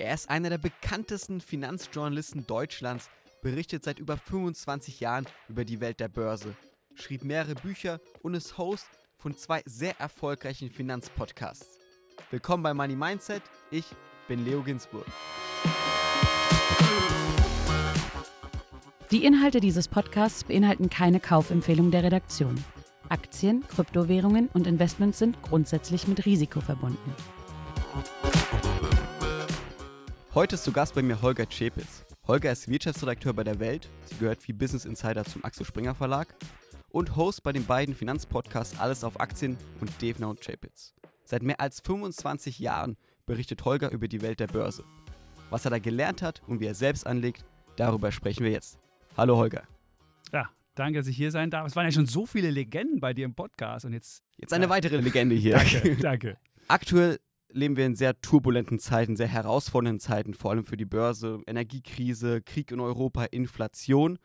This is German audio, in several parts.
Er ist einer der bekanntesten Finanzjournalisten Deutschlands, berichtet seit über 25 Jahren über die Welt der Börse, schrieb mehrere Bücher und ist Host von zwei sehr erfolgreichen Finanzpodcasts. Willkommen bei Money Mindset, ich bin Leo Ginsburg. Die Inhalte dieses Podcasts beinhalten keine Kaufempfehlung der Redaktion. Aktien, Kryptowährungen und Investments sind grundsätzlich mit Risiko verbunden. Heute ist zu Gast bei mir Holger Czepitz. Holger ist Wirtschaftsredakteur bei der Welt, sie gehört wie Business Insider zum Axel Springer Verlag und Host bei den beiden Finanzpodcasts Alles auf Aktien und Devner und Chapitz. Seit mehr als 25 Jahren berichtet Holger über die Welt der Börse. Was er da gelernt hat und wie er selbst anlegt, darüber sprechen wir jetzt. Hallo Holger. Ja, danke, dass ich hier sein darf. Es waren ja schon so viele Legenden bei dir im Podcast und jetzt. Jetzt eine ja. weitere Legende hier. danke, danke. Aktuell leben wir in sehr turbulenten Zeiten, sehr herausfordernden Zeiten, vor allem für die Börse. Energiekrise, Krieg in Europa, Inflation.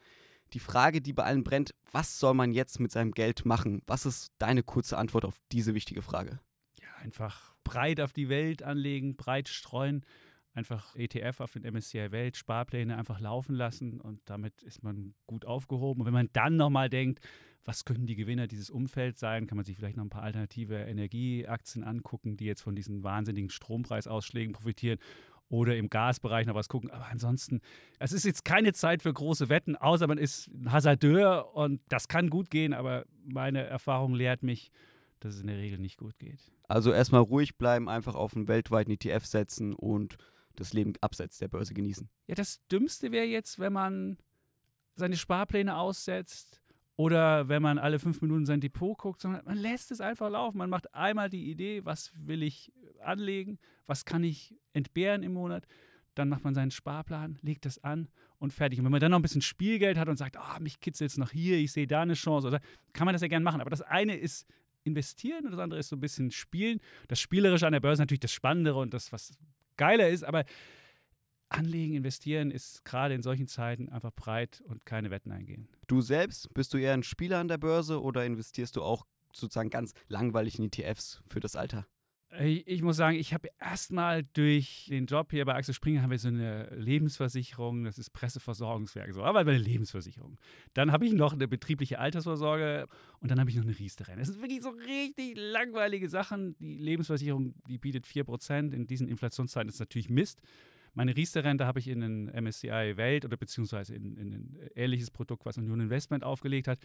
Die Frage, die bei allen brennt, was soll man jetzt mit seinem Geld machen? Was ist deine kurze Antwort auf diese wichtige Frage? Ja, einfach breit auf die Welt anlegen, breit streuen einfach ETF auf den MSCI Welt, Sparpläne einfach laufen lassen und damit ist man gut aufgehoben. Und wenn man dann nochmal denkt, was könnten die Gewinner dieses Umfelds sein, kann man sich vielleicht noch ein paar alternative Energieaktien angucken, die jetzt von diesen wahnsinnigen Strompreisausschlägen profitieren oder im Gasbereich noch was gucken. Aber ansonsten, es ist jetzt keine Zeit für große Wetten, außer man ist ein Hasardeur und das kann gut gehen, aber meine Erfahrung lehrt mich, dass es in der Regel nicht gut geht. Also erstmal ruhig bleiben, einfach auf einen weltweiten ETF setzen und das Leben abseits der Börse genießen. Ja, das Dümmste wäre jetzt, wenn man seine Sparpläne aussetzt oder wenn man alle fünf Minuten sein Depot guckt, sondern man lässt es einfach laufen. Man macht einmal die Idee, was will ich anlegen, was kann ich entbehren im Monat. Dann macht man seinen Sparplan, legt das an und fertig. Und wenn man dann noch ein bisschen Spielgeld hat und sagt, oh, mich kitzelt es noch hier, ich sehe da eine Chance, oder kann man das ja gerne machen. Aber das eine ist investieren und das andere ist so ein bisschen spielen. Das Spielerische an der Börse ist natürlich das Spannendere und das, was geiler ist, aber Anlegen, investieren ist gerade in solchen Zeiten einfach breit und keine Wetten eingehen. Du selbst, bist du eher ein Spieler an der Börse oder investierst du auch sozusagen ganz langweilig in ETFs für das Alter? Ich muss sagen, ich habe erstmal durch den Job hier bei Axel Springer haben wir so eine Lebensversicherung, das ist Presseversorgungswerk, so, aber bei der Lebensversicherung. Dann habe ich noch eine betriebliche Altersvorsorge und dann habe ich noch eine Riester-Rente. Das sind wirklich so richtig langweilige Sachen. Die Lebensversicherung, die bietet 4%. In diesen Inflationszeiten ist natürlich Mist. Meine Riester-Rente habe ich in den MSCI Welt oder beziehungsweise in, in ein ähnliches Produkt, was Union Investment aufgelegt hat.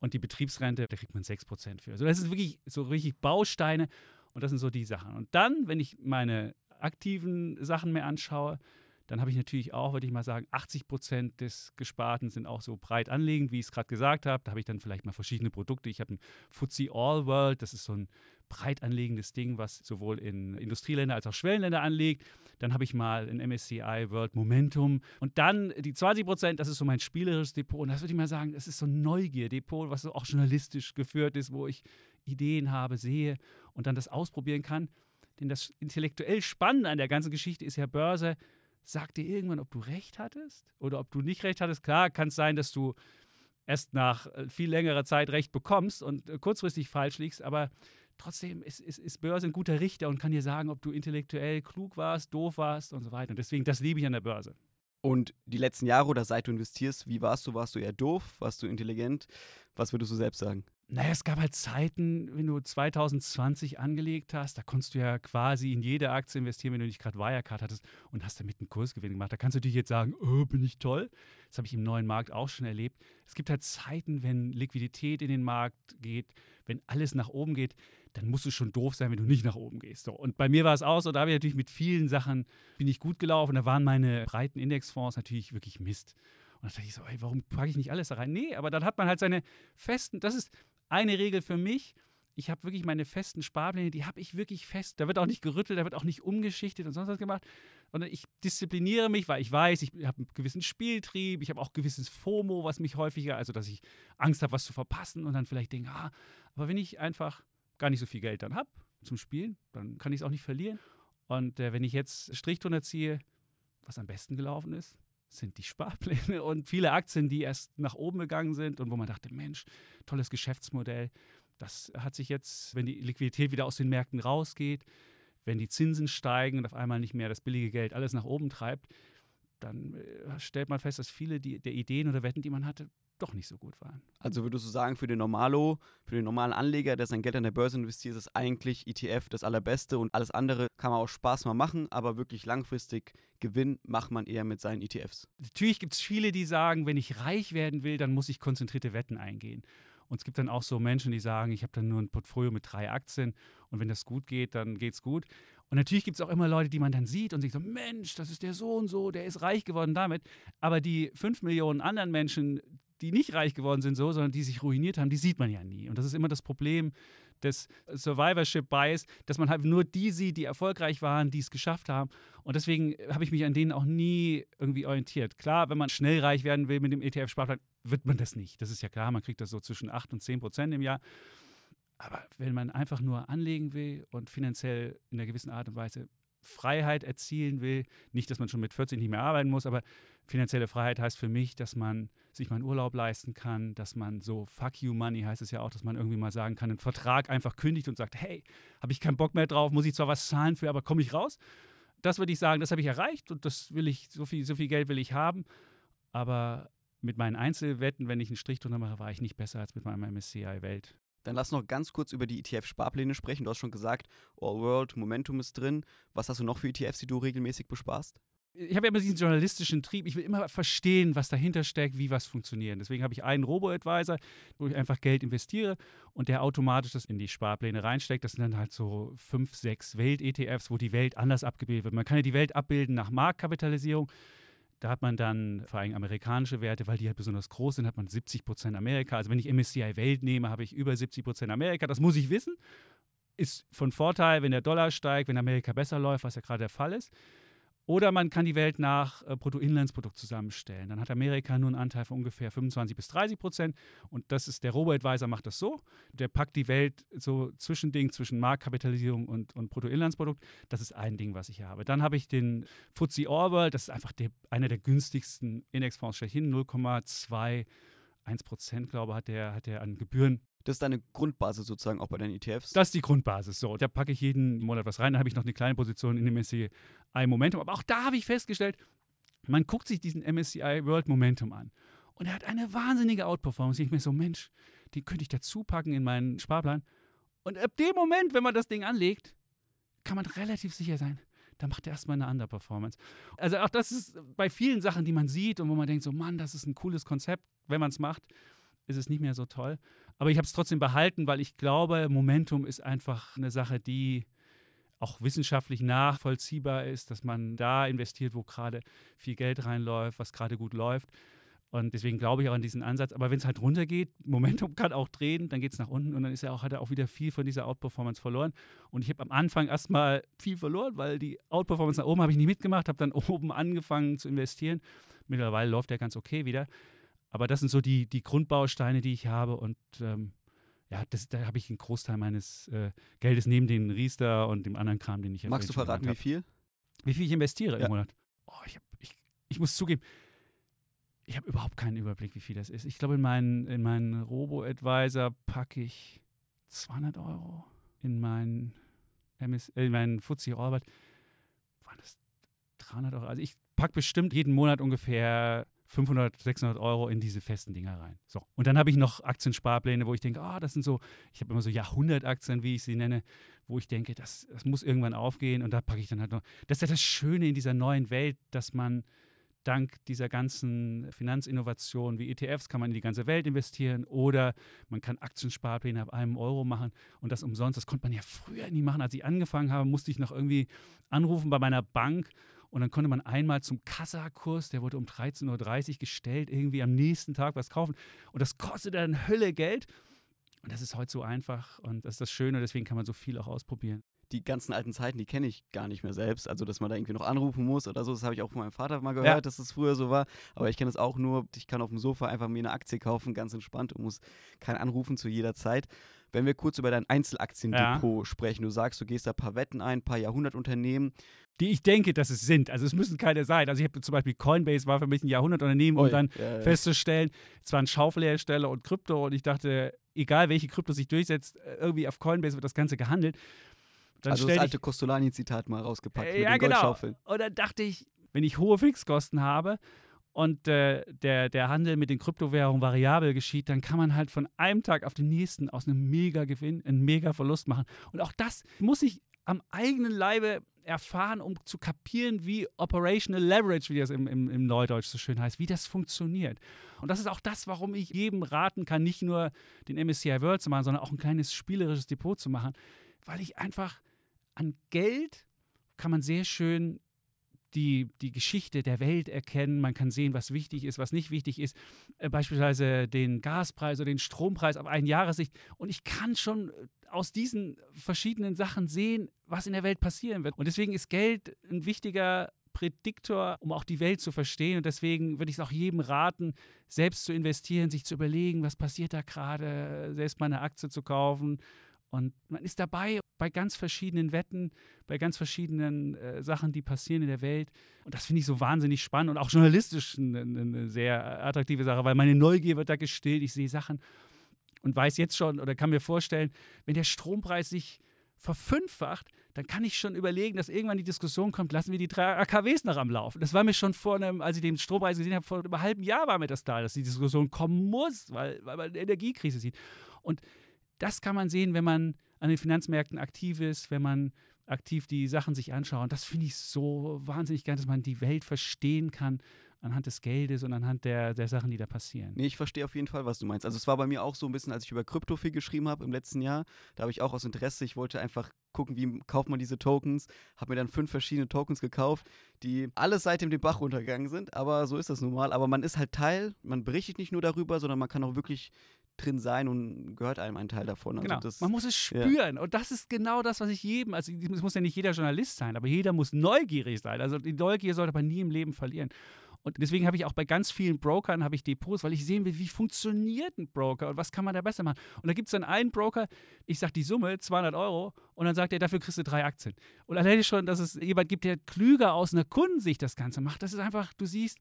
Und die Betriebsrente, da kriegt man 6% für. Also das ist wirklich so richtig Bausteine. Und das sind so die Sachen. Und dann, wenn ich meine aktiven Sachen mehr anschaue, dann habe ich natürlich auch, würde ich mal sagen, 80 Prozent des Gesparten sind auch so breit anlegend, wie ich es gerade gesagt habe. Da habe ich dann vielleicht mal verschiedene Produkte. Ich habe ein FTSE All World, das ist so ein breit anlegendes Ding, was sowohl in Industrieländer als auch Schwellenländer anlegt. Dann habe ich mal ein MSCI World Momentum. Und dann die 20 Prozent, das ist so mein spielerisches Depot. Und das würde ich mal sagen, das ist so ein Neugier-Depot, was so auch journalistisch geführt ist, wo ich Ideen habe, sehe und dann das ausprobieren kann. Denn das intellektuell Spannende an der ganzen Geschichte ist ja Börse, sagt dir irgendwann, ob du recht hattest oder ob du nicht recht hattest. Klar, kann es sein, dass du erst nach äh, viel längerer Zeit recht bekommst und äh, kurzfristig falsch liegst, aber trotzdem ist, ist, ist Börse ein guter Richter und kann dir sagen, ob du intellektuell klug warst, doof warst und so weiter. Und deswegen, das liebe ich an der Börse. Und die letzten Jahre oder seit du investierst, wie warst du? Warst du eher doof? Warst du intelligent? Was würdest du selbst sagen? Naja, es gab halt Zeiten, wenn du 2020 angelegt hast, da konntest du ja quasi in jede Aktie investieren, wenn du nicht gerade Wirecard hattest und hast damit einen Kursgewinn gemacht. Da kannst du natürlich jetzt sagen, oh, bin ich toll. Das habe ich im neuen Markt auch schon erlebt. Es gibt halt Zeiten, wenn Liquidität in den Markt geht, wenn alles nach oben geht, dann musst du schon doof sein, wenn du nicht nach oben gehst. So. Und bei mir war es auch so, da habe ich natürlich mit vielen Sachen, bin ich gut gelaufen. Da waren meine breiten Indexfonds natürlich wirklich Mist. Und da dachte ich so, ey, warum packe ich nicht alles da rein? Nee, aber dann hat man halt seine festen, das ist eine Regel für mich. Ich habe wirklich meine festen Sparpläne, die habe ich wirklich fest. Da wird auch nicht gerüttelt, da wird auch nicht umgeschichtet und sonst was gemacht. Und ich diszipliniere mich, weil ich weiß, ich habe einen gewissen Spieltrieb, ich habe auch gewisses FOMO, was mich häufiger, also dass ich Angst habe, was zu verpassen und dann vielleicht denke, ah, aber wenn ich einfach gar nicht so viel Geld dann habe zum Spielen, dann kann ich es auch nicht verlieren. Und äh, wenn ich jetzt Strich drunter ziehe, was am besten gelaufen ist, sind die Sparpläne und viele Aktien, die erst nach oben gegangen sind und wo man dachte, Mensch, tolles Geschäftsmodell. Das hat sich jetzt, wenn die Liquidität wieder aus den Märkten rausgeht, wenn die Zinsen steigen und auf einmal nicht mehr das billige Geld alles nach oben treibt, dann äh, stellt man fest, dass viele die, der Ideen oder Wetten, die man hatte, doch nicht so gut waren. Also würdest du sagen, für den Normalo, für den normalen Anleger, der sein Geld an der Börse investiert, ist eigentlich ETF das allerbeste und alles andere kann man auch Spaß mal machen, aber wirklich langfristig Gewinn macht man eher mit seinen ETFs. Natürlich gibt es viele, die sagen, wenn ich reich werden will, dann muss ich konzentrierte Wetten eingehen. Und es gibt dann auch so Menschen, die sagen, ich habe dann nur ein Portfolio mit drei Aktien und wenn das gut geht, dann geht es gut. Und natürlich gibt es auch immer Leute, die man dann sieht und sich so, Mensch, das ist der so und so, der ist reich geworden damit. Aber die fünf Millionen anderen Menschen, die nicht reich geworden sind so, sondern die sich ruiniert haben, die sieht man ja nie. Und das ist immer das Problem des Survivorship Bias, dass man halt nur die sieht, die erfolgreich waren, die es geschafft haben. Und deswegen habe ich mich an denen auch nie irgendwie orientiert. Klar, wenn man schnell reich werden will mit dem ETF-Sparplan, wird man das nicht. Das ist ja klar, man kriegt das so zwischen 8 und 10 Prozent im Jahr. Aber wenn man einfach nur anlegen will und finanziell in einer gewissen Art und Weise Freiheit erzielen will, nicht, dass man schon mit 40 nicht mehr arbeiten muss, aber finanzielle Freiheit heißt für mich, dass man sich mal einen Urlaub leisten kann, dass man so Fuck you Money heißt es ja auch, dass man irgendwie mal sagen kann, einen Vertrag einfach kündigt und sagt, hey, habe ich keinen Bock mehr drauf, muss ich zwar was zahlen für, aber komme ich raus? Das würde ich sagen, das habe ich erreicht und das will ich, so viel, so viel Geld will ich haben. Aber mit meinen Einzelwetten, wenn ich einen Strich drunter mache, war ich nicht besser als mit meinem MSCI Welt. Dann lass noch ganz kurz über die ETF-Sparpläne sprechen. Du hast schon gesagt, All World, Momentum ist drin. Was hast du noch für ETFs, die du regelmäßig besparst? Ich habe ja immer diesen journalistischen Trieb. Ich will immer verstehen, was dahinter steckt, wie was funktioniert. Deswegen habe ich einen Robo-Advisor, wo ich einfach Geld investiere und der automatisch das in die Sparpläne reinsteckt. Das sind dann halt so fünf, sechs Welt-ETFs, wo die Welt anders abgebildet wird. Man kann ja die Welt abbilden nach Marktkapitalisierung. Da hat man dann vor allem amerikanische Werte, weil die halt besonders groß sind, hat man 70 Prozent Amerika. Also wenn ich MSCI Welt nehme, habe ich über 70 Prozent Amerika. Das muss ich wissen. Ist von Vorteil, wenn der Dollar steigt, wenn Amerika besser läuft, was ja gerade der Fall ist. Oder man kann die Welt nach äh, Bruttoinlandsprodukt zusammenstellen. Dann hat Amerika nur einen Anteil von ungefähr 25 bis 30 Prozent. Und das ist der Robo-Advisor macht das so. Der packt die Welt so Zwischending zwischen Marktkapitalisierung und, und Bruttoinlandsprodukt. Das ist ein Ding, was ich habe. Dann habe ich den FTSE All-World. Das ist einfach der, einer der günstigsten Indexfonds schlechthin. 0,21 Prozent, glaube ich, hat der, hat der an Gebühren das ist deine Grundbasis sozusagen auch bei deinen ETFs? Das ist die Grundbasis. So, da packe ich jeden Monat was rein. Da habe ich noch eine kleine Position in dem MSCI Momentum. Aber auch da habe ich festgestellt, man guckt sich diesen MSCI World Momentum an. Und er hat eine wahnsinnige Outperformance. Ich mir so, Mensch, die könnte ich dazu packen in meinen Sparplan. Und ab dem Moment, wenn man das Ding anlegt, kann man relativ sicher sein, da macht er erstmal eine Underperformance. Also auch das ist bei vielen Sachen, die man sieht und wo man denkt, so Mann, das ist ein cooles Konzept, wenn man es macht ist es nicht mehr so toll. Aber ich habe es trotzdem behalten, weil ich glaube, Momentum ist einfach eine Sache, die auch wissenschaftlich nachvollziehbar ist, dass man da investiert, wo gerade viel Geld reinläuft, was gerade gut läuft. Und deswegen glaube ich auch an diesen Ansatz. Aber wenn es halt runtergeht, Momentum kann auch drehen, dann geht es nach unten und dann ist er auch, hat er auch wieder viel von dieser Outperformance verloren. Und ich habe am Anfang erstmal viel verloren, weil die Outperformance nach oben habe ich nicht mitgemacht, habe dann oben angefangen zu investieren. Mittlerweile läuft der ganz okay wieder. Aber das sind so die, die Grundbausteine, die ich habe. Und ähm, ja, das, da habe ich einen Großteil meines äh, Geldes neben den Riester und dem anderen Kram, den ich Magst du verraten, wie viel? Wie viel ich investiere ja. im Monat? Oh, ich, hab, ich, ich muss zugeben, ich habe überhaupt keinen Überblick, wie viel das ist. Ich glaube, in meinen, in meinen Robo-Advisor packe ich 200 Euro. In meinen, MS, äh, in meinen FTSE Orbit waren das 300 Euro. Also ich packe bestimmt jeden Monat ungefähr 500, 600 Euro in diese festen Dinger rein. So. Und dann habe ich noch Aktiensparpläne, wo ich denke, ah, oh, das sind so, ich habe immer so Jahrhundertaktien, wie ich sie nenne, wo ich denke, das, das muss irgendwann aufgehen und da packe ich dann halt noch. Das ist ja das Schöne in dieser neuen Welt, dass man dank dieser ganzen Finanzinnovationen wie ETFs kann man in die ganze Welt investieren oder man kann Aktiensparpläne ab einem Euro machen und das umsonst. Das konnte man ja früher nie machen. Als ich angefangen habe, musste ich noch irgendwie anrufen bei meiner Bank und dann konnte man einmal zum Kassakurs, der wurde um 13.30 Uhr gestellt, irgendwie am nächsten Tag was kaufen. Und das kostete dann Hölle Geld. Und das ist heute so einfach und das ist das Schöne, deswegen kann man so viel auch ausprobieren. Die ganzen alten Zeiten, die kenne ich gar nicht mehr selbst. Also, dass man da irgendwie noch anrufen muss oder so, das habe ich auch von meinem Vater mal gehört, ja. dass es das früher so war. Aber ich kenne es auch nur, ich kann auf dem Sofa einfach mir eine Aktie kaufen, ganz entspannt und muss kein Anrufen zu jeder Zeit. Wenn wir kurz über dein Einzelaktiendepot ja. sprechen, du sagst, du gehst da ein paar Wetten ein, ein paar Jahrhundertunternehmen. Die ich denke, dass es sind. Also es müssen keine sein. Also ich habe zum Beispiel Coinbase war für mich ein Jahrhundertunternehmen, um Oi, dann ja, festzustellen, es waren Schaufelhersteller und Krypto und ich dachte, egal welche Krypto sich durchsetzt, irgendwie auf Coinbase wird das Ganze gehandelt Dann also das alte Costolani-Zitat mal rausgepackt Äh, mit ja, den genau. Goldschaufeln. Und dann dachte ich, wenn ich hohe Fixkosten habe und äh, der, der Handel mit den Kryptowährungen variabel geschieht, dann kann man halt von einem Tag auf den nächsten aus einem Mega-Gewinn einen Mega-Verlust machen. Und auch das muss ich am eigenen Leibe erfahren, um zu kapieren, wie Operational Leverage, wie das im, im, im Neudeutsch so schön heißt, wie das funktioniert. Und das ist auch das, warum ich jedem raten kann, nicht nur den MSCI World zu machen, sondern auch ein kleines spielerisches Depot zu machen, weil ich einfach an Geld kann man sehr schön die, die Geschichte der Welt erkennen. Man kann sehen, was wichtig ist, was nicht wichtig ist. Äh, beispielsweise den Gaspreis oder den Strompreis auf ein Jahressicht. Und ich kann schon äh, aus diesen verschiedenen Sachen sehen, was in der Welt passieren wird. Und deswegen ist Geld ein wichtiger Prädiktor, um auch die Welt zu verstehen. Und deswegen würde ich es auch jedem raten, selbst zu investieren, sich zu überlegen, was passiert da gerade, selbst mal eine Aktie zu kaufen. Und man ist dabei bei ganz verschiedenen Wetten, bei ganz verschiedenen äh, Sachen, die passieren in der Welt. Und das finde ich so wahnsinnig spannend und auch journalistisch eine, eine sehr attraktive Sache, weil meine Neugier wird da gestillt. Ich sehe Sachen und weiß jetzt schon oder kann mir vorstellen, wenn der Strompreis sich verfünffacht, dann kann ich schon überlegen, dass irgendwann die Diskussion kommt, lassen wir die drei AKWs noch am Laufen. Das war mir schon vor einem, als ich den Strompreis gesehen habe, vor einem halben Jahr war mir das da, dass die Diskussion kommen muss, weil, weil man eine Energiekrise sieht. Und das kann man sehen, wenn man an den Finanzmärkten aktiv ist, wenn man aktiv die Sachen sich anschaut. Das finde ich so wahnsinnig geil, dass man die Welt verstehen kann anhand des Geldes und anhand der, der Sachen, die da passieren. Nee, ich verstehe auf jeden Fall, was du meinst. Also es war bei mir auch so ein bisschen, als ich über Krypto viel geschrieben habe im letzten Jahr. Da habe ich auch aus Interesse, ich wollte einfach gucken, wie kauft man diese Tokens. Habe mir dann fünf verschiedene Tokens gekauft, die alle seitdem den Bach runtergegangen sind. Aber so ist das nun mal. Aber man ist halt Teil, man berichtet nicht nur darüber, sondern man kann auch wirklich drin sein und gehört einem ein Teil davon. Also Genau. das, Man muss es ja. spüren. Und das ist genau das, was ich jedem, also es muss ja nicht jeder Journalist sein, aber jeder muss neugierig sein. Also die Neugier sollte man nie im Leben verlieren. Und deswegen habe ich auch bei ganz vielen Brokern habe ich Depots, weil ich sehen will, wie funktioniert ein Broker und was kann man da besser machen. Und da gibt es dann einen Broker, ich sage die Summe, 200 Euro, und dann sagt er, dafür kriegst du drei Aktien. Und alleine schon, dass es jemand gibt, der klüger aus einer Kundensicht das Ganze macht, das ist einfach, du siehst,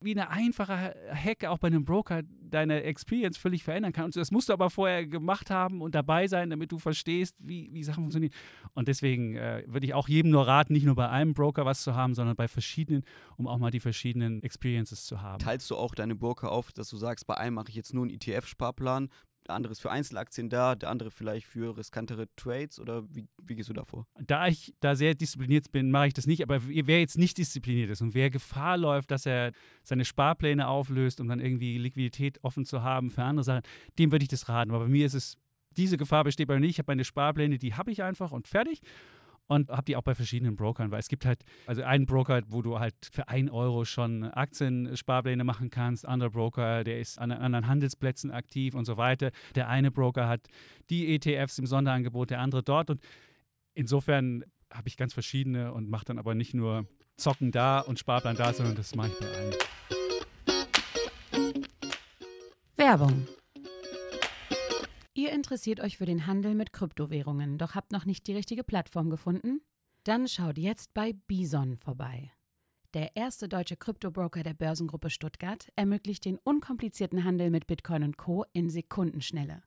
wie eine einfache Hack auch bei einem Broker deine Experience völlig verändern kann. Und das musst du aber vorher gemacht haben und dabei sein, damit du verstehst, wie, wie Sachen funktionieren. Und deswegen äh, würde ich auch jedem nur raten, nicht nur bei einem Broker was zu haben, sondern bei verschiedenen, um auch mal die verschiedenen Experiences zu haben. teilst du auch deine Broker auf, dass du sagst, bei einem mache ich jetzt nur einen ETF-Sparplan, der andere ist für Einzelaktien da, der andere vielleicht für riskantere Trades oder wie, wie gehst du da vor? Da ich da sehr diszipliniert bin, mache ich das nicht. Aber wer jetzt nicht diszipliniert ist und wer Gefahr läuft, dass er seine Sparpläne auflöst, um dann irgendwie Liquidität offen zu haben für andere Sachen, dem würde ich das raten. Aber bei mir ist es, diese Gefahr besteht bei mir nicht. Ich habe meine Sparpläne, die habe ich einfach und fertig. Und habe die auch bei verschiedenen Brokern, weil es gibt halt, also einen Broker, wo du halt für 1 Euro schon Aktiensparpläne machen kannst, anderer Broker, der ist an anderen Handelsplätzen aktiv und so weiter. Der eine Broker hat die ETFs im Sonderangebot, der andere dort. Und insofern habe ich ganz verschiedene und mache dann aber nicht nur Zocken da und Sparplan da, sondern das mache ich bei allen. Werbung. Ihr interessiert euch für den Handel mit Kryptowährungen, doch habt noch nicht die richtige Plattform gefunden? Dann schaut jetzt bei Bison vorbei. Der erste deutsche Kryptobroker der Börsengruppe Stuttgart ermöglicht den unkomplizierten Handel mit Bitcoin und Co. in Sekundenschnelle.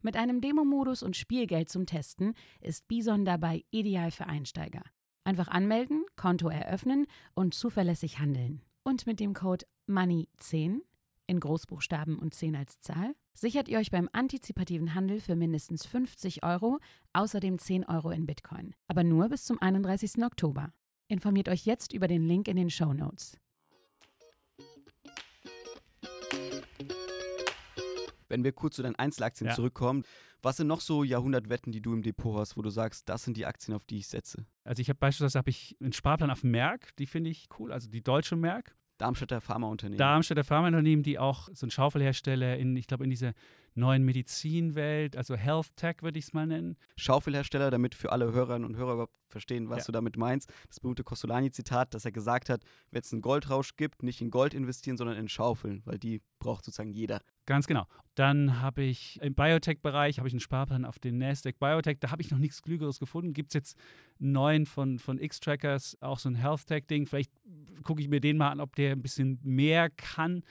Mit einem Demo-Modus und Spielgeld zum Testen ist Bison dabei ideal für Einsteiger. Einfach anmelden, Konto eröffnen und zuverlässig handeln. Und mit dem Code MONEY10 in Großbuchstaben und 10 als Zahl, sichert ihr euch beim antizipativen Handel für mindestens 50 Euro, außerdem 10 Euro in Bitcoin. Aber nur bis zum 31. Oktober. Informiert euch jetzt über den Link in den Show Notes. Wenn wir kurz zu deinen Einzelaktien Ja. zurückkommen, was sind noch so Jahrhundertwetten, die du im Depot hast, wo du sagst, das sind die Aktien, auf die ich setze? Also ich habe beispielsweise habe ich einen Sparplan auf Merck, die finde ich cool, also die deutsche Merck. Darmstädter Pharmaunternehmen. Darmstädter Pharmaunternehmen, die auch so ein Schaufelhersteller in, ich glaube, in dieser neuen Medizinwelt, also Health Tech würde ich es mal nennen. Schaufelhersteller, damit für alle Hörerinnen und Hörer überhaupt verstehen, was Ja. du damit meinst. Das berühmte Costolani-Zitat, dass er gesagt hat, wenn es einen Goldrausch gibt, nicht in Gold investieren, sondern in Schaufeln, weil die braucht sozusagen jeder. Ganz genau. Dann habe ich im Biotech-Bereich habe ich einen Sparplan auf den Nasdaq Biotech. Da habe ich noch nichts Klügeres gefunden. Gibt es jetzt einen neuen von, von X-Trackers, auch so ein Health-Tech-Ding. Vielleicht gucke ich mir den mal an, ob der ein bisschen mehr kann.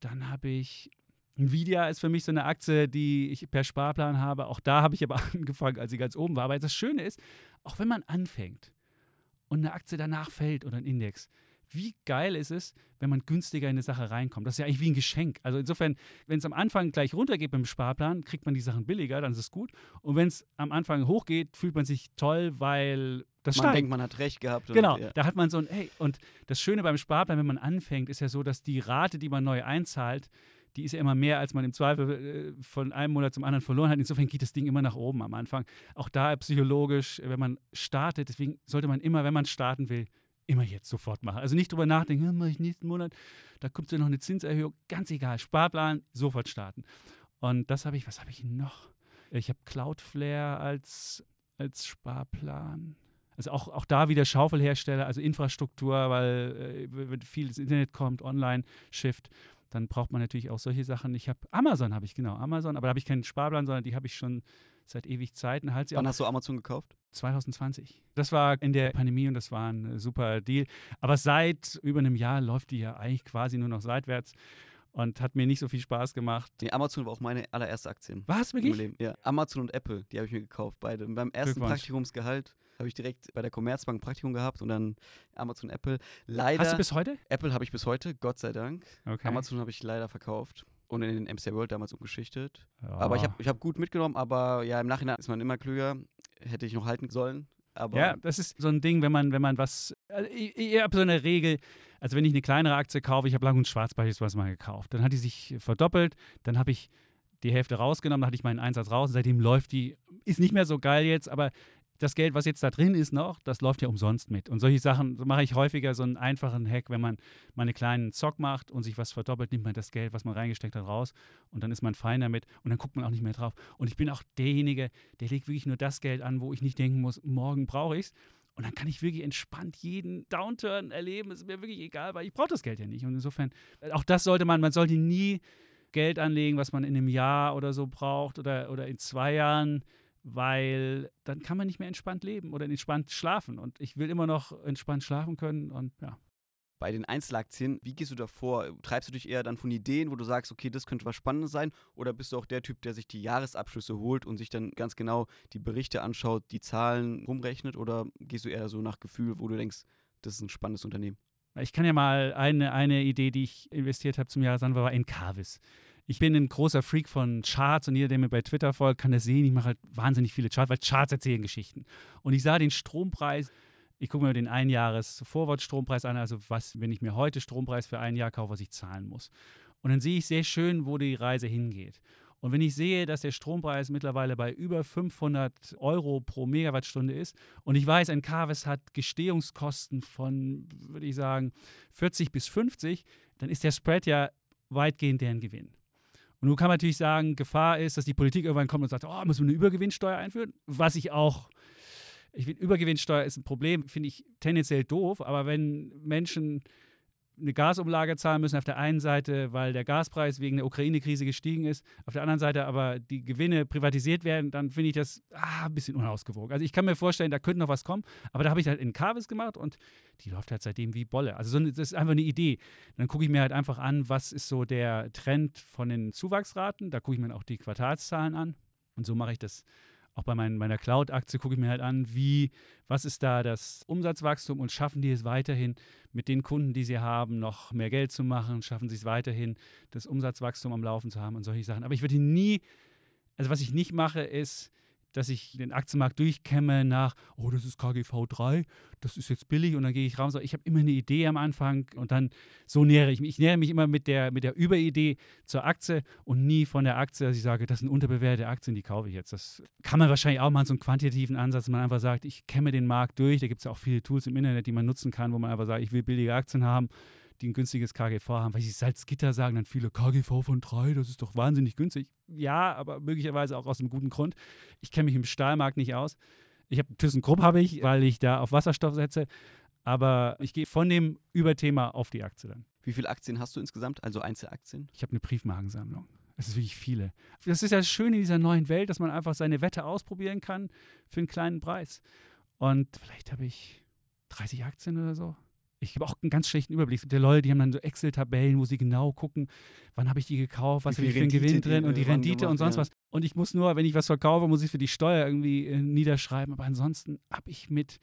Dann habe ich Nvidia ist für mich so eine Aktie, die ich per Sparplan habe. Auch da habe ich aber angefangen, als sie ganz oben war. Aber das Schöne ist, auch wenn man anfängt und eine Aktie danach fällt oder ein Index, wie geil ist es, wenn man günstiger in eine Sache reinkommt. Das ist ja eigentlich wie ein Geschenk. Also insofern, wenn es am Anfang gleich runtergeht beim Sparplan, kriegt man die Sachen billiger, dann ist es gut. Und wenn es am Anfang hochgeht, fühlt man sich toll, weil das man steigt. denkt, man hat recht gehabt. Genau, Und, ja. da hat man so ein, hey, und das Schöne beim Sparplan, wenn man anfängt, ist ja so, dass die Rate, die man neu einzahlt, die ist ja immer mehr, als man im Zweifel äh, von einem Monat zum anderen verloren hat. Insofern geht das Ding immer nach oben am Anfang. Auch da psychologisch, wenn man startet, deswegen sollte man immer, wenn man starten will, immer jetzt sofort machen. Also nicht drüber nachdenken, hm, mache ich nächsten Monat, da kommt ja noch eine Zinserhöhung. Ganz egal, Sparplan, sofort starten. Und das habe ich, was habe ich noch? Ich habe Cloudflare als, als Sparplan. Also auch, auch da wieder Schaufelhersteller, also Infrastruktur, weil äh, wenn viel ins Internet kommt, Online-Shift, dann braucht man natürlich auch solche Sachen. Ich habe Amazon, habe ich genau, Amazon, aber da habe ich keinen Sparplan, sondern die habe ich schon seit ewig Zeiten. Halt sie auch Wann hast du Amazon gekauft? 2020. Das war in der Pandemie und das war ein äh, super Deal. Aber seit über einem Jahr läuft die ja eigentlich quasi nur noch seitwärts und hat mir nicht so viel Spaß gemacht. Nee, Amazon war auch meine allererste Aktien. Was, wirklich? Ja, Amazon und Apple, die habe ich mir gekauft, beide. Und beim ersten. Praktikumsgehalt habe ich direkt bei der Commerzbank ein Praktikum gehabt und dann Amazon, Apple. Leider, Hast du bis heute? Apple habe ich bis heute, Gott sei Dank. Okay. Amazon habe ich leider verkauft und in den MCI World damals umgeschichtet. Ja. Aber ich habe ich hab gut mitgenommen, aber ja, im Nachhinein ist man immer klüger. Hätte ich noch halten sollen. Aber Ja, das ist so ein Ding, wenn man, wenn man was. Also ich ich habe so eine Regel, also wenn ich eine kleinere Aktie kaufe, ich habe Lang und Schwarz beispielsweise mal gekauft, dann hat die sich verdoppelt, dann habe ich die Hälfte rausgenommen, dann hatte ich meinen Einsatz raus, seitdem läuft die, ist nicht mehr so geil jetzt, aber das Geld, was jetzt da drin ist noch, das läuft ja umsonst mit. Und solche Sachen so mache ich häufiger, so einen einfachen Hack, wenn man mal einen kleinen Zock macht und sich was verdoppelt, nimmt man das Geld, was man reingesteckt hat, raus und dann ist man fein damit und dann guckt man auch nicht mehr drauf. Und ich bin auch derjenige, der legt wirklich nur das Geld an, wo ich nicht denken muss, morgen brauche ich es. Und dann kann ich wirklich entspannt jeden Downturn erleben. Es ist mir wirklich egal, weil ich brauche das Geld ja nicht. Und insofern, auch das sollte man, man sollte nie Geld anlegen, was man in einem Jahr oder so braucht oder, oder in zwei Jahren, weil dann kann man nicht mehr entspannt leben oder entspannt schlafen. Und ich will immer noch entspannt schlafen können und ja. bei den Einzelaktien, wie gehst du da vor? Treibst du dich eher dann von Ideen, wo du sagst, okay, das könnte was Spannendes sein? Oder bist du auch der Typ, der sich die Jahresabschlüsse holt und sich dann ganz genau die Berichte anschaut, die Zahlen rumrechnet? Oder gehst du eher so nach Gefühl, wo du denkst, das ist ein spannendes Unternehmen? Ich kann ja mal eine, eine Idee, die ich investiert habe zum Jahresanfang, war in Carvis. Ich bin ein großer Freak von Charts und jeder, der mir bei Twitter folgt, kann das sehen. Ich mache halt wahnsinnig viele Charts, weil Charts erzählen Geschichten. Und ich sah den Strompreis, ich gucke mir den Einjahres-Vorwärtsstrompreis an, also was, wenn ich mir heute Strompreis für ein Jahr kaufe, was ich zahlen muss. Und dann sehe ich sehr schön, wo die Reise hingeht. Und wenn ich sehe, dass der Strompreis mittlerweile bei über 500 Euro pro Megawattstunde ist und ich weiß, ein Carves hat Gestehungskosten von, würde ich sagen, 40 bis 50, dann ist der Spread ja weitgehend deren Gewinn. Und nun kann man natürlich sagen, Gefahr ist, dass die Politik irgendwann kommt und sagt, oh, müssen wir eine Übergewinnsteuer einführen? Was ich auch, ich finde, Übergewinnsteuer ist ein Problem, finde ich tendenziell doof, aber wenn Menschen eine Gasumlage zahlen müssen auf der einen Seite, weil der Gaspreis wegen der Ukraine-Krise gestiegen ist, auf der anderen Seite aber die Gewinne privatisiert werden, dann finde ich das ah, ein bisschen unausgewogen. Also ich kann mir vorstellen, da könnte noch was kommen, aber da habe ich halt in Carvis gemacht und die läuft halt seitdem wie Bolle. Also so das ist einfach eine Idee. Dann gucke ich mir halt einfach an, was ist so der Trend von den Zuwachsraten, da gucke ich mir auch die Quartalszahlen an und so mache ich das auch bei mein, meiner Cloud-Aktie gucke ich mir halt an, wie, was ist da das Umsatzwachstum und schaffen die es weiterhin mit den Kunden, die sie haben, noch mehr Geld zu machen, schaffen sie es weiterhin, das Umsatzwachstum am Laufen zu haben und solche Sachen. Aber ich würde nie, also was ich nicht mache, ist, dass ich den Aktienmarkt durchkämme nach, oh, das ist KGV 3, das ist jetzt billig und dann gehe ich raus. Ich habe immer eine Idee am Anfang und dann so nähere ich mich. Ich nähere mich immer mit der, mit der Überidee zur Aktie und nie von der Aktie, dass ich sage, das sind unterbewertete Aktien, die kaufe ich jetzt. Das kann man wahrscheinlich auch mal so einen quantitativen Ansatz, dass man einfach sagt, ich kämme den Markt durch. Da gibt es ja auch viele Tools im Internet, die man nutzen kann, wo man einfach sagt, ich will billige Aktien haben die ein günstiges KGV haben, weil sie Salzgitter sagen dann viele KGV von 3, das ist doch wahnsinnig günstig. Ja, aber möglicherweise auch aus einem guten Grund. Ich kenne mich im Stahlmarkt nicht aus. Ich habe ThyssenKrupp habe ich, weil ich da auf Wasserstoff setze, aber ich gehe von dem Überthema auf die Aktie dann. Wie viele Aktien hast du insgesamt, also Einzelaktien? Ich habe eine Briefmarkensammlung. Es ist wirklich viele. Das ist ja das Schöne in dieser neuen Welt, dass man einfach seine Wette ausprobieren kann für einen kleinen Preis. Und vielleicht habe ich 30 Aktien oder so. Ich habe auch einen ganz schlechten Überblick. Es gibt ja Leute, die haben dann so Excel-Tabellen, wo sie genau gucken, wann habe ich die gekauft, was habe ich für einen Gewinn drin und die Rendite gemacht, und sonst ja. was. Und ich muss nur, wenn ich was verkaufe, muss ich für die Steuer irgendwie äh, niederschreiben. Aber ansonsten habe ich mit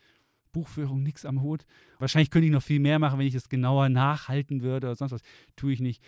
Buchführung nichts am Hut. Wahrscheinlich könnte ich noch viel mehr machen, wenn ich es genauer nachhalten würde oder sonst was. Tue ich nicht.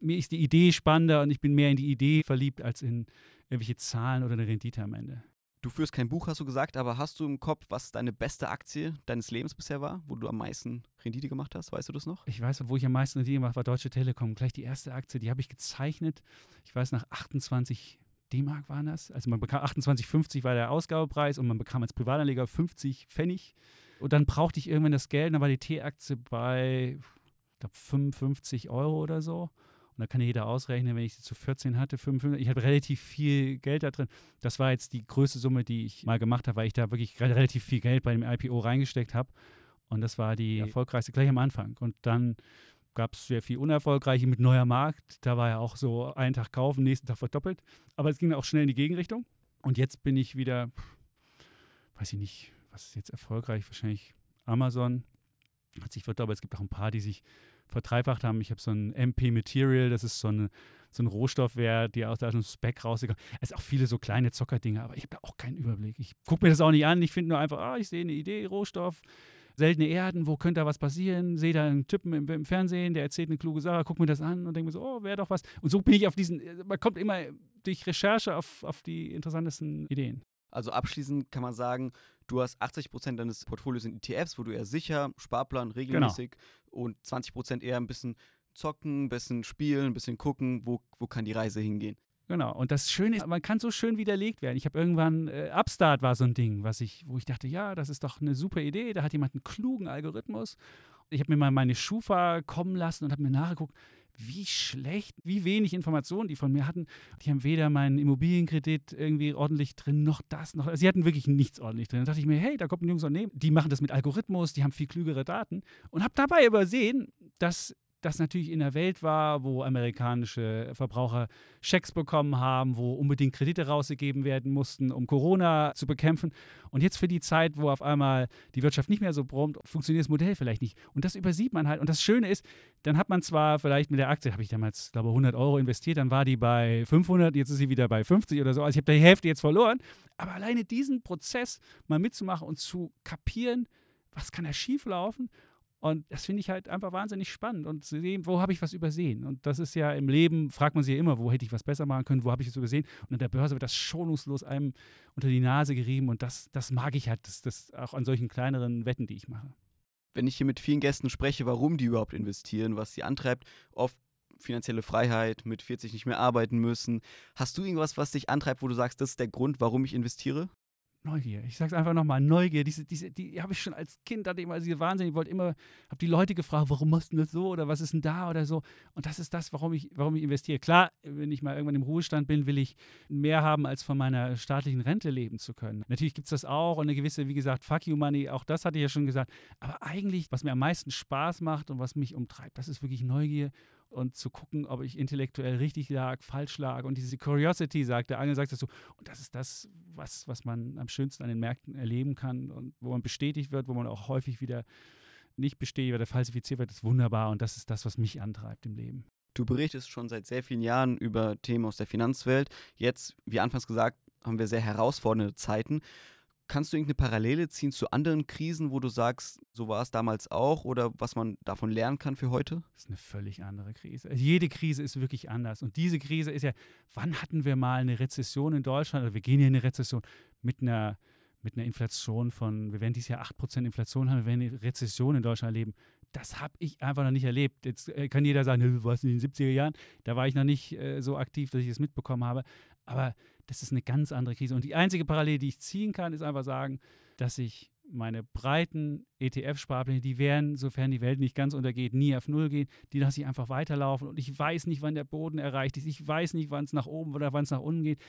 Mir ist die Idee spannender und ich bin mehr in die Idee verliebt als in irgendwelche Zahlen oder eine Rendite am Ende. Du führst kein Buch, hast du gesagt, aber hast du im Kopf, was deine beste Aktie deines Lebens bisher war, wo du am meisten Rendite gemacht hast? Weißt du das noch? Ich weiß, wo ich am meisten Rendite gemacht habe, war Deutsche Telekom. Gleich die erste Aktie, die habe ich gezeichnet. Ich weiß, nach 28 D-Mark waren das. Also man bekam 28,50 war der Ausgabepreis und man bekam als Privatanleger 50 Pfennig. Und dann brauchte ich irgendwann das Geld, dann war die T-Aktie bei, ich glaube, 55 Euro oder so. Und da kann jeder ausrechnen, wenn ich sie zu 14 hatte, 55, ich hatte relativ viel Geld da drin. Das war jetzt die größte Summe, die ich mal gemacht habe, weil ich da wirklich relativ viel Geld bei dem IPO reingesteckt habe. Und das war die erfolgreichste gleich am Anfang. Und dann gab es sehr viel unerfolgreiche mit neuer Markt. Da war ja auch so einen Tag kaufen, nächsten Tag verdoppelt. Aber es ging auch schnell in die Gegenrichtung. Und jetzt bin ich wieder, weiß ich nicht, was ist jetzt erfolgreich? Wahrscheinlich Amazon hat sich verdoppelt. Es gibt auch ein paar, die sich verdreifacht haben. Ich habe so ein MP Material, das ist so, eine, so ein Rohstoffwert, die aus dem Spec rausgekommen Es sind auch viele so kleine Zockerdinge, aber ich habe da auch keinen Überblick. Ich gucke mir das auch nicht an. Ich finde nur einfach, ah, ich sehe eine Idee, Rohstoff, seltene Erden, wo könnte da was passieren? Sehe da einen Typen im, im, Fernsehen, der erzählt eine kluge Sache, guck mir das an und denke mir so, oh, wäre doch was. Und so bin ich auf diesen, man kommt immer durch Recherche auf, auf die interessantesten Ideen. Also abschließend kann man sagen, du hast 80 Prozent deines Portfolios in ETFs, wo du eher sicher, Sparplan, regelmäßig genau. und 20 Prozent eher ein bisschen zocken, ein bisschen spielen, ein bisschen gucken, wo, wo kann die Reise hingehen. Genau. Und das Schöne ist, man kann so schön widerlegt werden. Ich habe irgendwann, äh, Upstart war so ein Ding, was ich, wo ich dachte, ja, das ist doch eine super Idee. Da hat jemand einen klugen Algorithmus. Ich habe mir mal meine Schufa kommen lassen und habe mir nachgeguckt, wie schlecht, wie wenig Informationen die von mir hatten. Die haben weder meinen Immobilienkredit irgendwie ordentlich drin, noch das, noch. Also sie hatten wirklich nichts ordentlich drin. Da dachte ich mir, hey, da kommt ein junges Unternehmen, die machen das mit Algorithmus, die haben viel klügere Daten und habe dabei übersehen, dass das natürlich in der Welt war, wo amerikanische Verbraucher Schecks bekommen haben, wo unbedingt Kredite rausgegeben werden mussten, um Corona zu bekämpfen. Und jetzt für die Zeit, wo auf einmal die Wirtschaft nicht mehr so brummt, funktioniert das Modell vielleicht nicht. Und das übersieht man halt. Und das Schöne ist, dann hat man zwar vielleicht mit der Aktie, habe ich damals, glaube ich, 100 Euro investiert, dann war die bei 500, jetzt ist sie wieder bei 50 oder so. Also ich habe die Hälfte jetzt verloren. Aber alleine diesen Prozess mal mitzumachen und zu kapieren, was kann da schieflaufen und das finde ich halt einfach wahnsinnig spannend und zu sehen, wo habe ich was übersehen. Und das ist ja im Leben, fragt man sich ja immer, wo hätte ich was besser machen können, wo habe ich es übersehen. Und in der Börse wird das schonungslos einem unter die Nase gerieben und das, das mag ich halt, das, das auch an solchen kleineren Wetten, die ich mache. Wenn ich hier mit vielen Gästen spreche, warum die überhaupt investieren, was sie antreibt, oft finanzielle Freiheit, mit 40 nicht mehr arbeiten müssen. Hast du irgendwas, was dich antreibt, wo du sagst, das ist der Grund, warum ich investiere? Neugier. Ich sag's einfach nochmal, Neugier. Diese, diese, die habe ich schon als Kind, hatte immer diese Wahnsinn. Ich wollte immer, habe die Leute gefragt, warum machst du das so oder was ist denn da oder so. Und das ist das, warum ich, warum ich investiere. Klar, wenn ich mal irgendwann im Ruhestand bin, will ich mehr haben, als von meiner staatlichen Rente leben zu können. Natürlich gibt es das auch und eine gewisse, wie gesagt, Fuck you Money, auch das hatte ich ja schon gesagt. Aber eigentlich, was mir am meisten Spaß macht und was mich umtreibt, das ist wirklich Neugier und zu gucken, ob ich intellektuell richtig lag, falsch lag. Und diese Curiosity, sagt der Angel, sagt das so. Und das ist das, was, was man am schönsten an den Märkten erleben kann und wo man bestätigt wird, wo man auch häufig wieder nicht bestätigt wird, falsifiziert wird, ist wunderbar. Und das ist das, was mich antreibt im Leben. Du berichtest schon seit sehr vielen Jahren über Themen aus der Finanzwelt. Jetzt, wie anfangs gesagt, haben wir sehr herausfordernde Zeiten. Kannst du irgendeine Parallele ziehen zu anderen Krisen, wo du sagst, so war es damals auch oder was man davon lernen kann für heute? Das ist eine völlig andere Krise. Also jede Krise ist wirklich anders. Und diese Krise ist ja, wann hatten wir mal eine Rezession in Deutschland? Oder wir gehen hier in eine Rezession mit einer, mit einer Inflation von, wir werden dieses Jahr 8% Inflation haben, wir werden eine Rezession in Deutschland erleben. Das habe ich einfach noch nicht erlebt. Jetzt äh, kann jeder sagen, warst in den 70er Jahren. Da war ich noch nicht äh, so aktiv, dass ich das mitbekommen habe. Aber das ist eine ganz andere Krise. Und die einzige Parallele, die ich ziehen kann, ist einfach sagen, dass ich meine breiten ETF-Sparpläne, die werden, sofern die Welt nicht ganz untergeht, nie auf Null gehen. Die lasse ich einfach weiterlaufen und ich weiß nicht, wann der Boden erreicht ist. Ich weiß nicht, wann es nach oben oder wann es nach unten geht.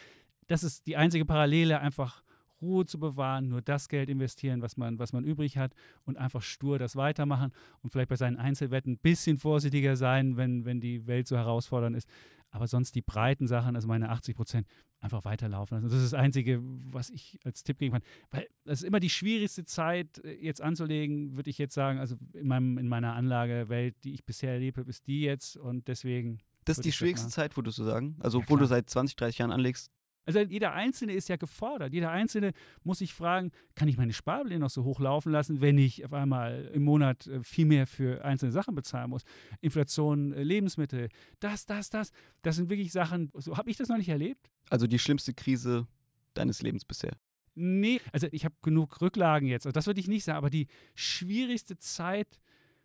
Das ist die einzige Parallele, einfach Ruhe zu bewahren, nur das Geld investieren, was man, was man übrig hat und einfach stur das weitermachen und vielleicht bei seinen Einzelwetten ein bisschen vorsichtiger sein, wenn, wenn die Welt so herausfordernd ist. Aber sonst die breiten Sachen, also meine 80 Prozent, einfach weiterlaufen. Also das ist das Einzige, was ich als Tipp geben kann. Weil das ist immer die schwierigste Zeit äh, jetzt anzulegen, würde ich jetzt sagen. Also in, meinem, in meiner Anlagewelt, die ich bisher erlebt habe, ist die jetzt. Und deswegen das ist die schwierigste Zeit, würdest du sagen? Also, ja, obwohl klar. du seit 20, 30 Jahren anlegst. Also jeder Einzelne ist ja gefordert. Jeder Einzelne muss sich fragen, kann ich meine Sparpläne noch so hoch laufen lassen, wenn ich auf einmal im Monat äh, viel mehr für einzelne Sachen bezahlen muss? Inflation, äh, Lebensmittel, das, das, das. Das sind wirklich Sachen, so habe ich das noch nicht erlebt. Also die schlimmste Krise deines Lebens bisher. Nee, also ich habe genug Rücklagen jetzt. Also das würde ich nicht sagen, aber die schwierigste Zeit,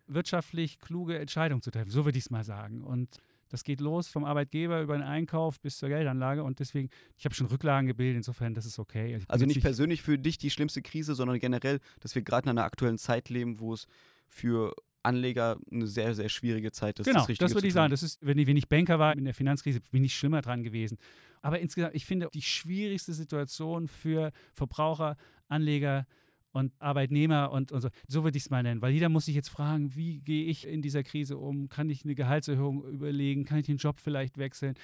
wirtschaftlich kluge Entscheidungen zu treffen, so würde ich es mal sagen. Und das geht los vom Arbeitgeber über den Einkauf bis zur Geldanlage und deswegen, ich habe schon Rücklagen gebildet, insofern, das ist okay. Ich Also bin nicht persönlich für dich die schlimmste Krise, sondern generell, dass wir gerade in einer aktuellen Zeit leben, wo es für Anleger eine sehr, sehr schwierige Zeit ist. Genau, das, das, würde ich sagen. Das ist, wenn ich, wenn ich Banker war in der Finanzkrise, bin ich schlimmer dran gewesen. Aber insgesamt, ich finde, die schwierigste Situation für Verbraucher, Anleger und Arbeitnehmer und, und so, so würde ich es mal nennen. Weil jeder muss sich jetzt fragen, wie gehe ich in dieser Krise um? Kann ich eine Gehaltserhöhung überlegen? Kann ich den Job vielleicht wechseln?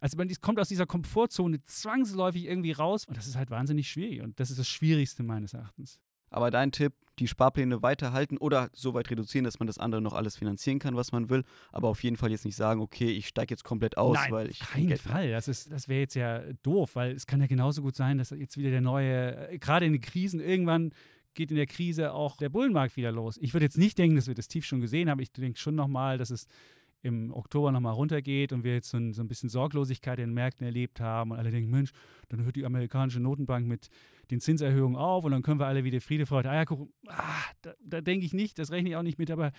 Also man kommt aus dieser Komfortzone zwangsläufig irgendwie raus und das ist halt wahnsinnig schwierig. Und das ist das Schwierigste meines Erachtens. Aber dein Tipp, die Sparpläne weiterhalten oder so weit reduzieren, dass man das andere noch alles finanzieren kann, was man will. Aber auf jeden Fall jetzt nicht sagen, okay, ich steige jetzt komplett aus, Nein, weil ich auf kein keinen Fall. Das, ist- das wäre jetzt ja doof, weil es kann ja genauso gut sein, dass jetzt wieder der neue, äh, gerade in den Krisen, irgendwann geht in der Krise auch der Bullenmarkt wieder los. Ich würde jetzt nicht denken, dass wir das tief schon gesehen haben. Ich denke schon nochmal, dass es im Oktober nochmal runtergeht und wir jetzt so ein, so ein bisschen Sorglosigkeit in den Märkten erlebt haben und alle denken, Mensch, dann hört die amerikanische Notenbank mit den Zinserhöhungen auf und dann können wir alle wieder Friede, Freude, Eierkuchen. Ah, da, da denke ich nicht, das rechne ich auch nicht mit, aber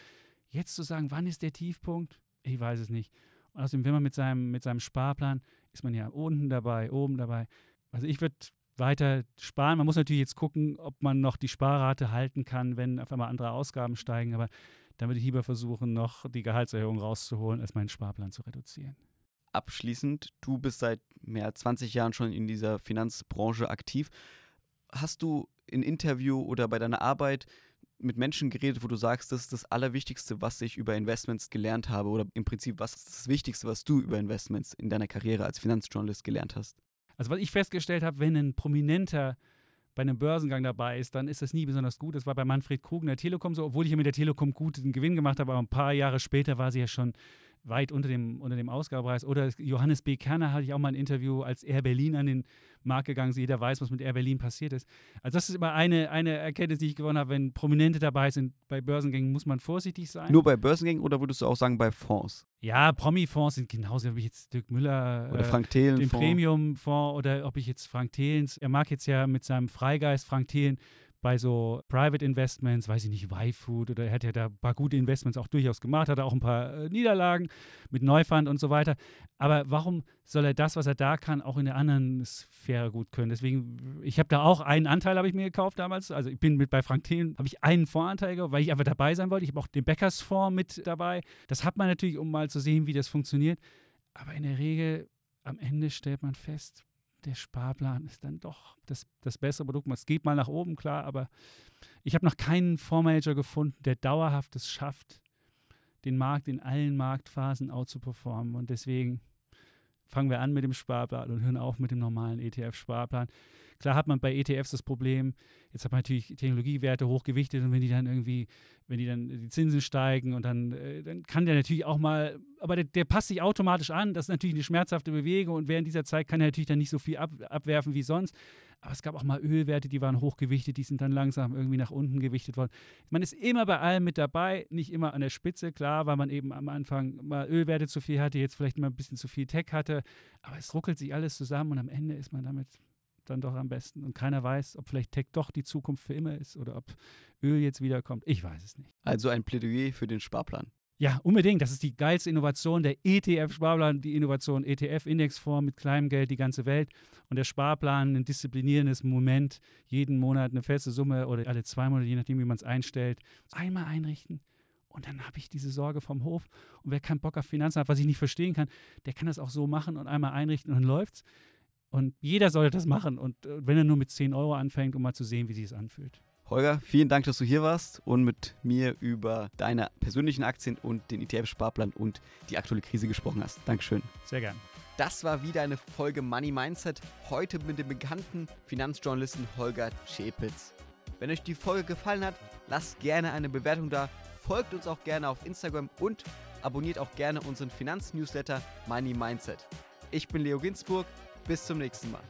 jetzt zu sagen, wann ist der Tiefpunkt? Ich weiß es nicht. Und außerdem, wenn man mit seinem, mit seinem Sparplan, ist man ja unten dabei, oben dabei. Also ich würde weiter sparen. Man muss natürlich jetzt gucken, ob man noch die Sparrate halten kann, wenn auf einmal andere Ausgaben steigen. Aber dann würde ich lieber versuchen, noch die Gehaltserhöhung rauszuholen, als meinen Sparplan zu reduzieren. abschließend, du bist seit mehr als 20 Jahren schon in dieser Finanzbranche aktiv. Hast du in Interview oder bei deiner Arbeit mit Menschen geredet, wo du sagst, das ist das Allerwichtigste, was ich über Investments gelernt habe oder im Prinzip, was ist das Wichtigste, was du über Investments in deiner Karriere als Finanzjournalist gelernt hast? Also was ich festgestellt habe, wenn ein Prominenter bei einem Börsengang dabei ist, dann ist das nie besonders gut. Das war bei Manfred Krug in der Telekom so, obwohl ich ja mit der Telekom guten Gewinn gemacht habe, aber ein paar Jahre später war sie ja schon weit unter dem, unter dem Ausgabepreis. Oder Johannes B. Kerner hatte ich auch mal ein Interview, als Air Berlin an den Markt gegangen ist. Jeder weiß, was mit Air Berlin passiert ist. Also das ist immer eine, eine Erkenntnis, die ich gewonnen habe. Wenn Prominente dabei sind bei Börsengängen, muss man vorsichtig sein. Nur bei Börsengängen oder würdest du auch sagen bei Fonds? ja, Promi-Fonds sind genauso, wie ich jetzt Dirk Müller Oder äh, Frank Thelen den Fonds? Premium-Fonds oder ob ich jetzt Frank Thelens, er mag jetzt ja mit seinem Freigeist Frank Thelen bei so Private Investments, weiß ich nicht, Y-Food oder er hat ja da ein paar gute Investments auch durchaus gemacht, hat auch ein paar äh, Niederlagen mit Neufund und so weiter. Aber warum soll er das, was er da kann, auch in der anderen Sphäre gut können? Deswegen, ich habe da auch einen Anteil, habe ich mir gekauft damals. Also ich bin mit bei Frank Thelen, habe ich einen Fondsanteil gekauft, weil ich einfach dabei sein wollte. Ich habe auch den Bäckersfonds mit dabei. Das hat man natürlich, um mal zu sehen, wie das funktioniert. Aber in der Regel, am Ende stellt man fest, der Sparplan ist dann doch das, das bessere Produkt. Es geht mal nach oben, klar, aber ich habe noch keinen Fondsmanager gefunden, der dauerhaft es schafft, den Markt in allen Marktphasen outzuperformen. Und deswegen fangen wir an mit dem Sparplan und hören auf mit dem normalen ETF-Sparplan. Klar hat man bei ETFs das Problem, jetzt hat man natürlich Technologiewerte hochgewichtet und wenn die dann irgendwie, wenn die dann die Zinsen steigen und dann, äh, dann kann der natürlich auch mal, aber der, der passt sich automatisch an, das ist natürlich eine schmerzhafte Bewegung und während dieser Zeit kann er natürlich dann nicht so viel ab, abwerfen wie sonst. Aber es gab auch mal Ölwerte, die waren hochgewichtet, die sind dann langsam irgendwie nach unten gewichtet worden. Man ist immer bei allem mit dabei, nicht immer an der Spitze, klar, weil man eben am Anfang mal Ölwerte zu viel hatte, jetzt vielleicht mal ein bisschen zu viel Tech hatte. Aber es ruckelt sich alles zusammen und am Ende ist man damit dann doch am besten. Und keiner weiß, ob vielleicht Tech doch die Zukunft für immer ist oder ob Öl jetzt wiederkommt. Ich weiß es nicht. Also ein Plädoyer für den Sparplan. Ja, unbedingt. Das ist die geilste Innovation, der ETF-Sparplan, die Innovation ETF-Indexfonds mit kleinem Geld die ganze Welt und der Sparplan ein disziplinierendes Moment, jeden Monat eine feste Summe oder alle zwei Monate, je nachdem, wie man es einstellt, einmal einrichten. Und dann habe ich diese Sorge vom Hof. Und wer keinen Bock auf Finanzen hat, was ich nicht verstehen kann, der kann das auch so machen und einmal einrichten und dann läuft's. Und jeder sollte das machen. Und äh, wenn er nur mit 10 Euro anfängt, um mal zu sehen, wie sich es anfühlt. Holger, vielen Dank, dass du hier warst und mit mir über deine persönlichen Aktien und den ETF-Sparplan und die aktuelle Krise gesprochen hast. Dankeschön. Sehr gern. Das war wieder eine Folge Money Mindset, heute mit dem bekannten Finanzjournalisten Holger Czepitz. Wenn euch die Folge gefallen hat, lasst gerne eine Bewertung da, folgt uns auch gerne auf Instagram und abonniert auch gerne unseren Finanznewsletter Money Mindset. Ich bin Leo Ginsburg, bis zum nächsten Mal.